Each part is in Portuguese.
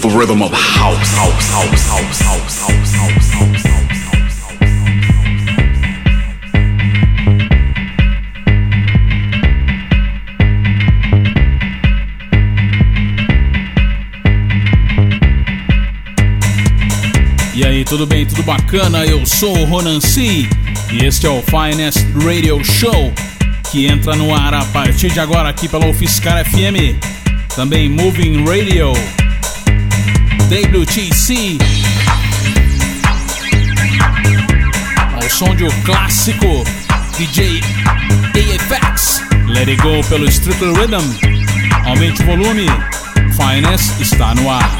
the rhythm of house. house, house, house, house, house, house, house. E aí, tudo bem? Tudo bacana? Eu sou o Ronan C e este é o Finest Radio Show que entra no ar a partir de agora aqui pela UFSCar FM, também Moving Radio WTC. Ao som de o clássico DJ AFX. Let It Go pelo Strictly Rhythm. Aumente o volume. Finest está no ar.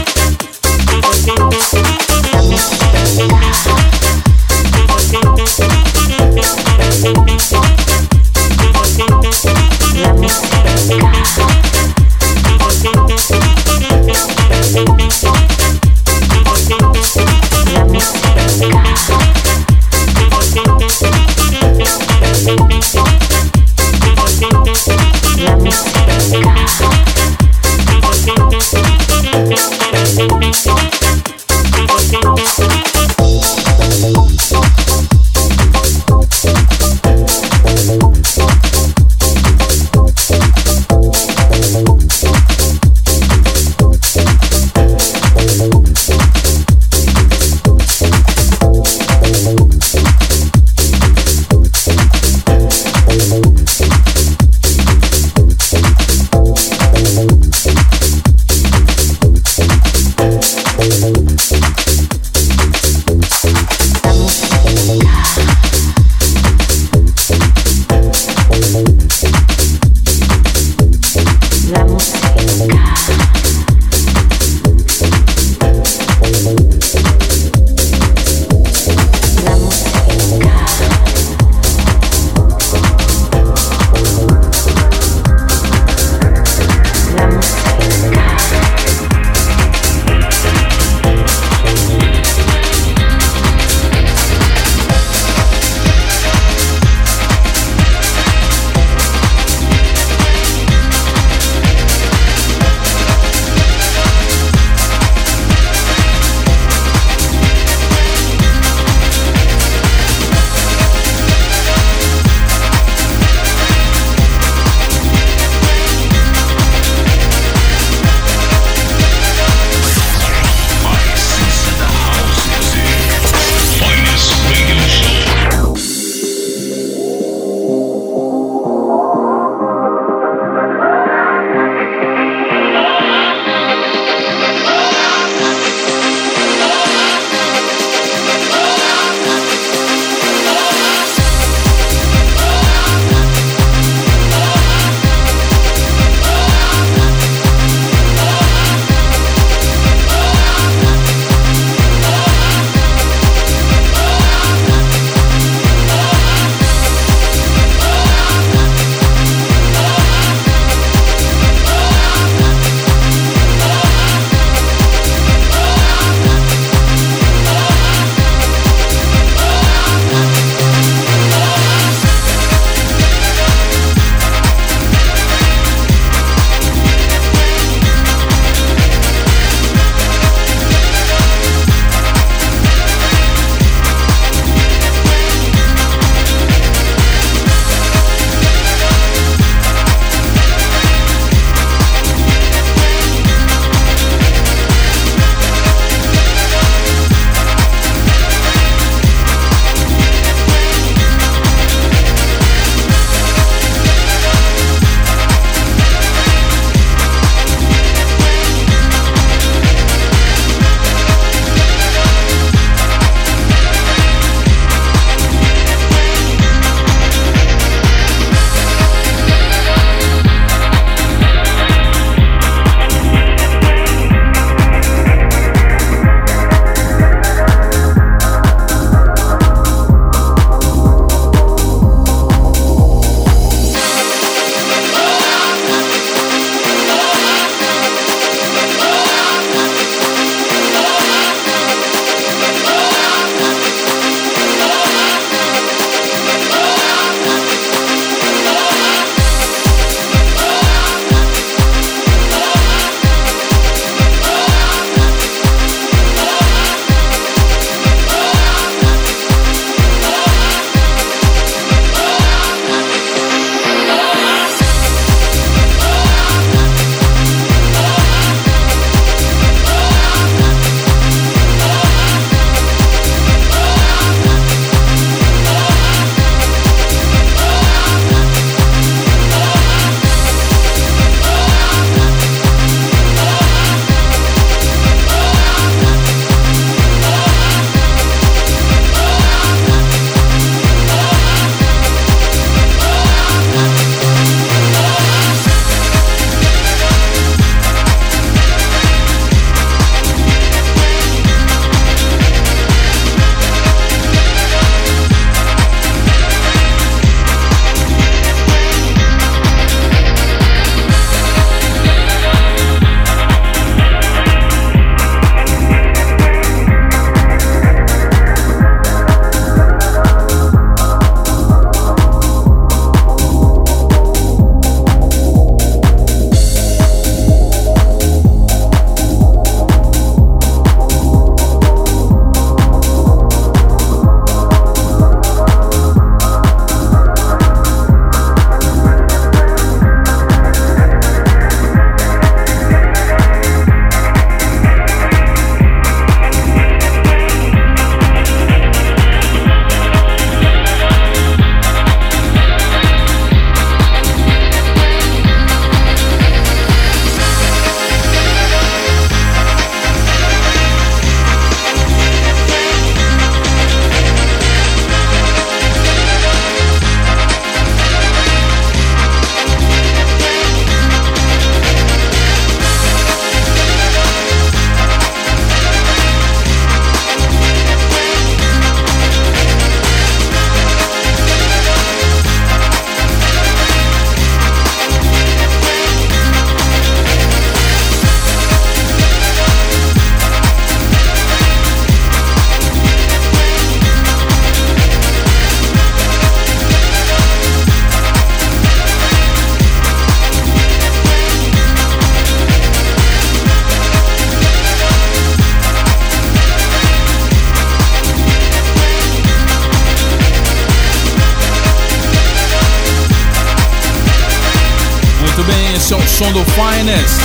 Finest.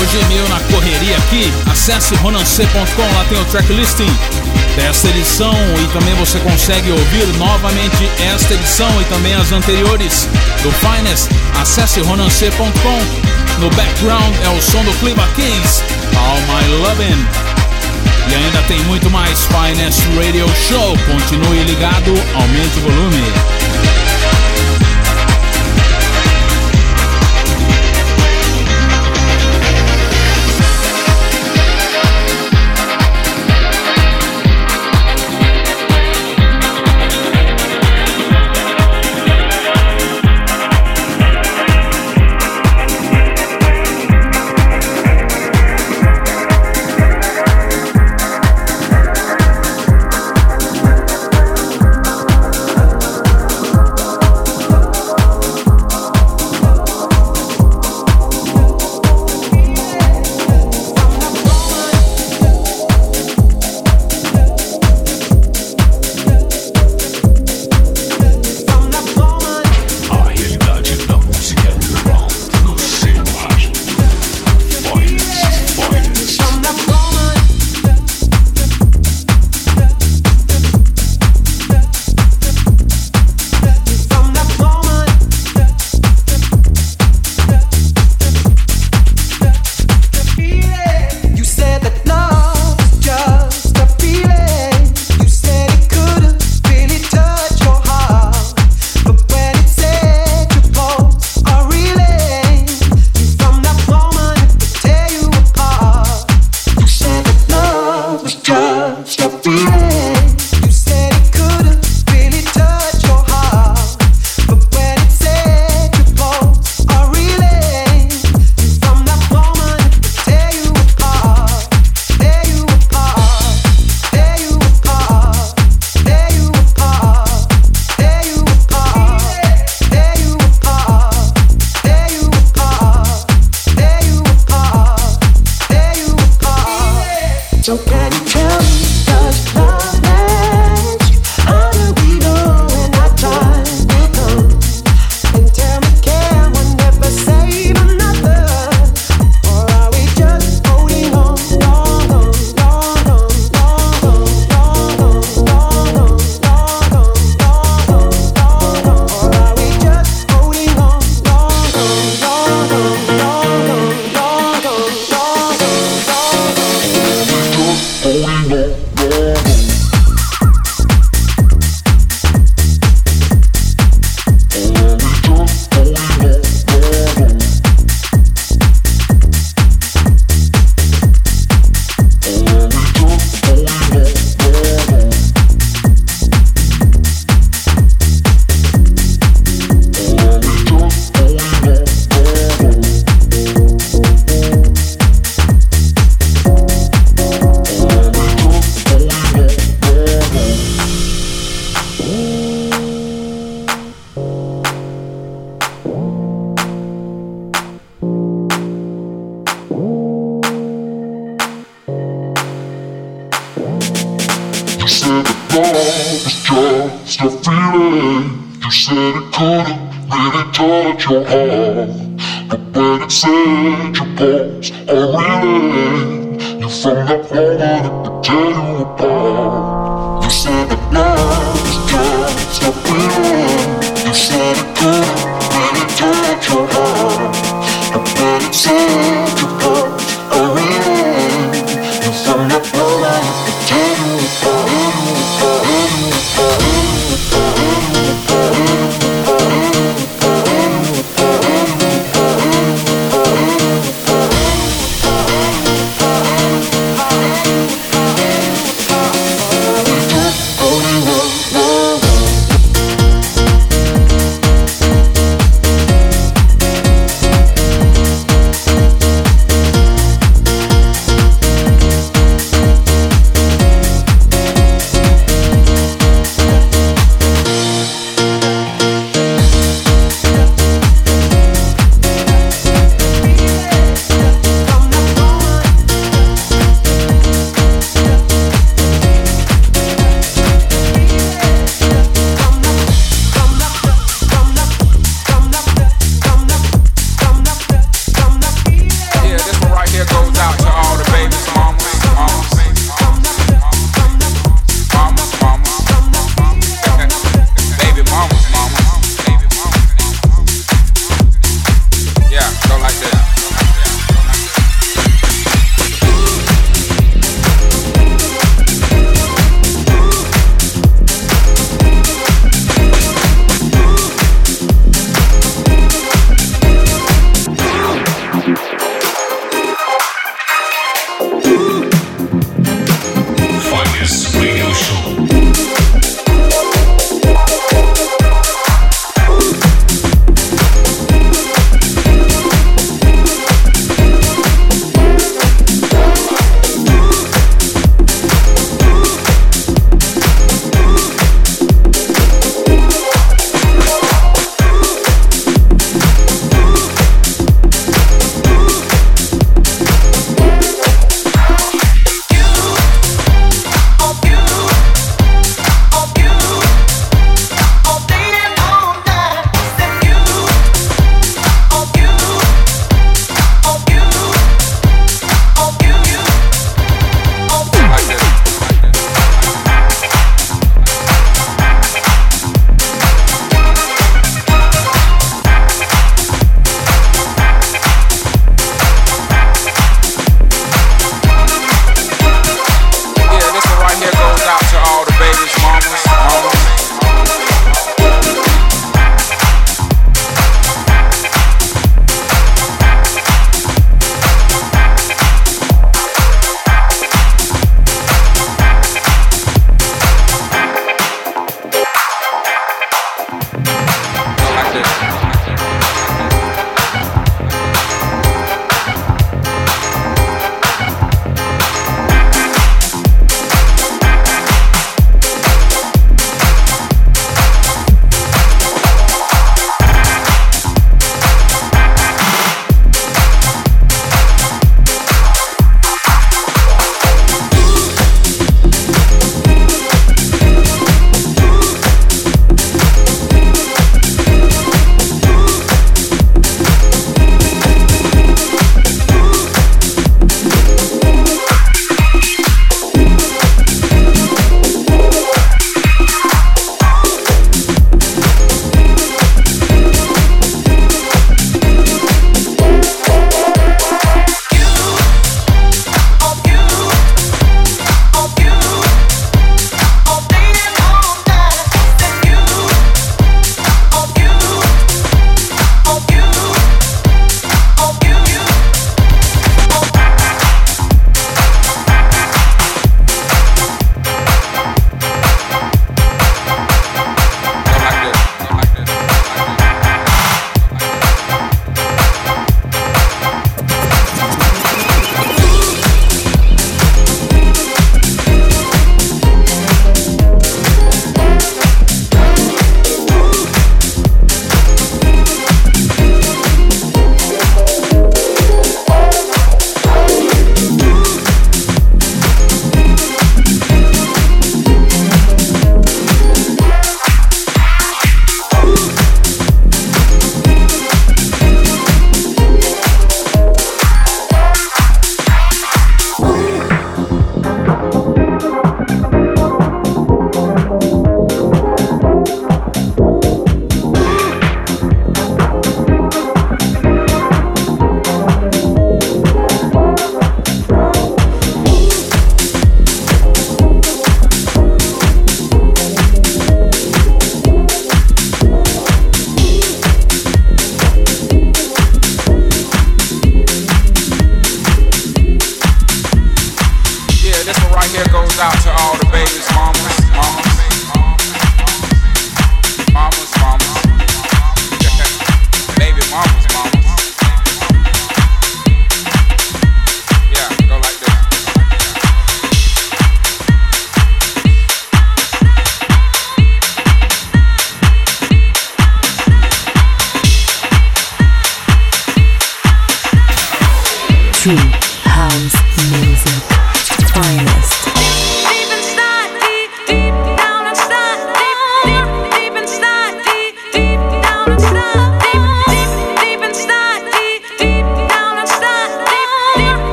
Hoje é meio na correria aqui. Acesse ronancê.com, lá tem o tracklisting desta edição e também você consegue ouvir novamente esta edição e também as anteriores do Finest. Acesse ronancê.com. No background é o som do Clima Keys, All My Lovin'. E ainda tem muito mais Finest Radio Show. Continue ligado, aumente o volume.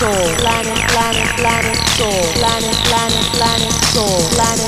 soul planet planet planet soul. Planet planet planet soul. Planet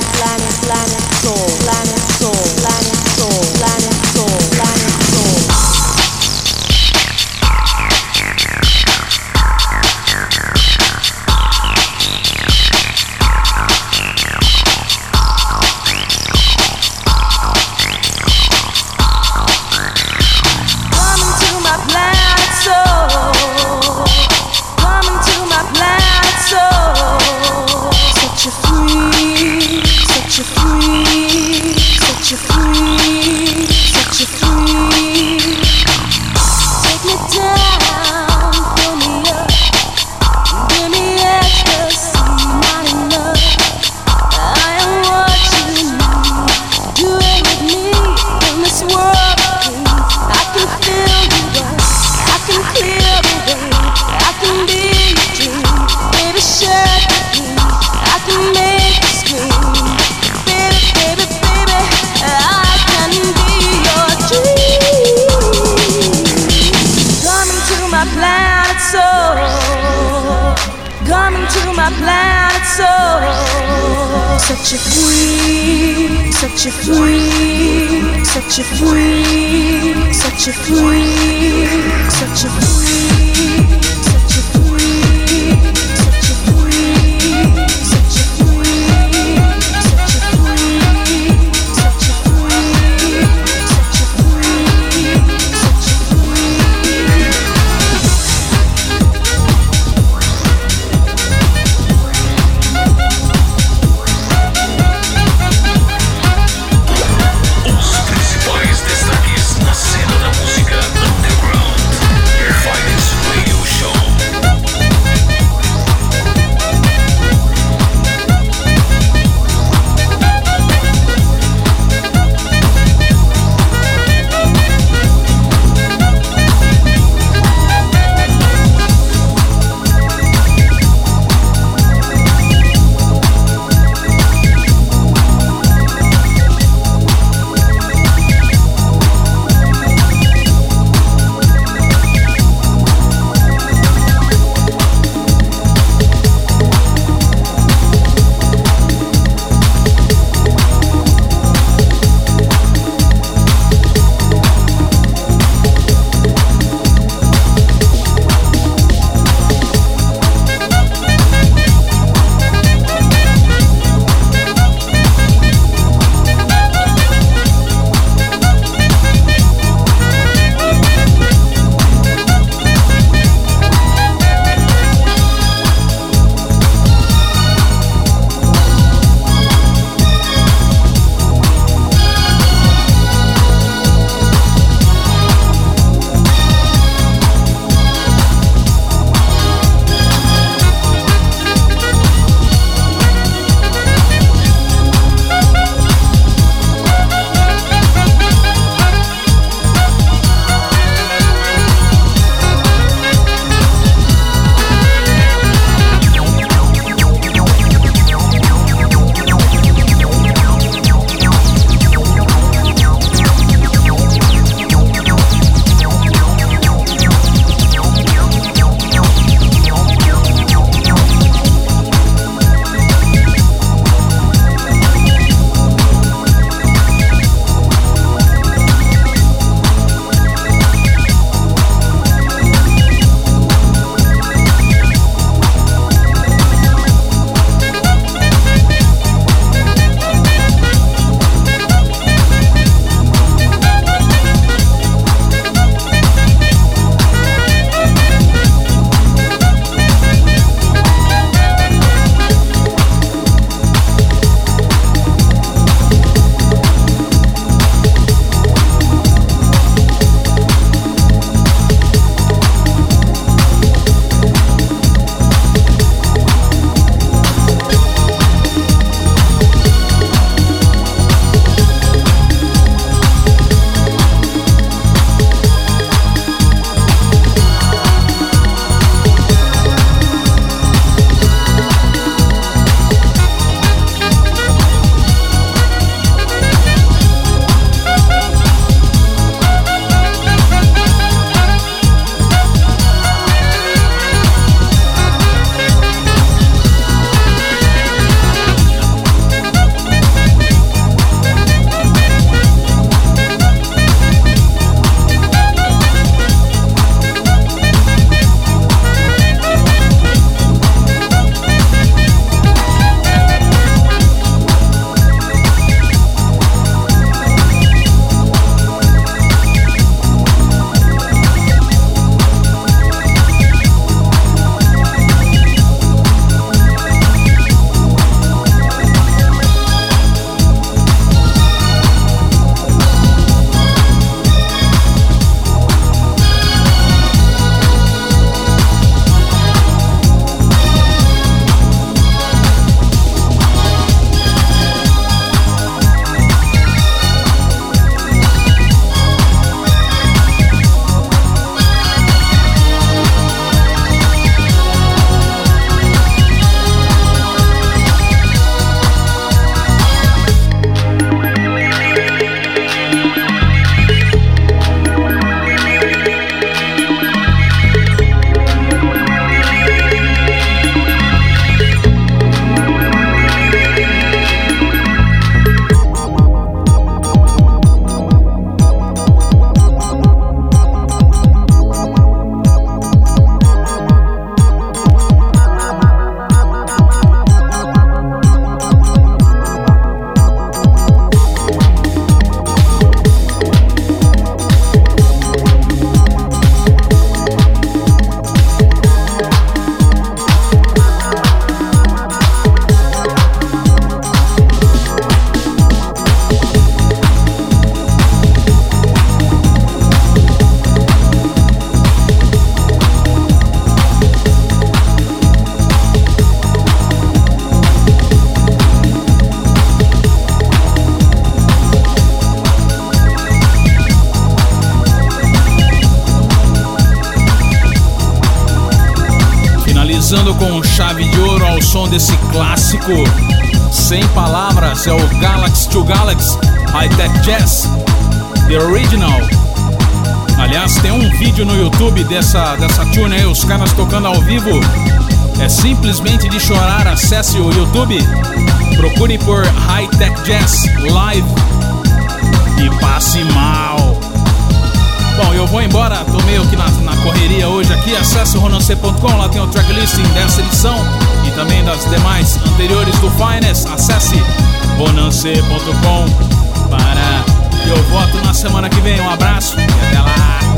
finalizando com chave de ouro ao som desse clássico. Sem palavras, é o Galaxy to Galaxy High Tech Jazz, The Original. Aliás, tem um vídeo no YouTube dessa, dessa tune aí, os caras tocando ao vivo. É simplesmente de chorar. Acesse o YouTube, procure por High Tech Jazz Live e passe mal. Bom, eu vou embora, tô meio que na, na correria hoje aqui. Acesse ronancê.com, lá tem o tracklisting dessa edição e também das demais anteriores do Finest. Acesse ronancê.com para. Eu volto na semana que vem. Um abraço e até lá.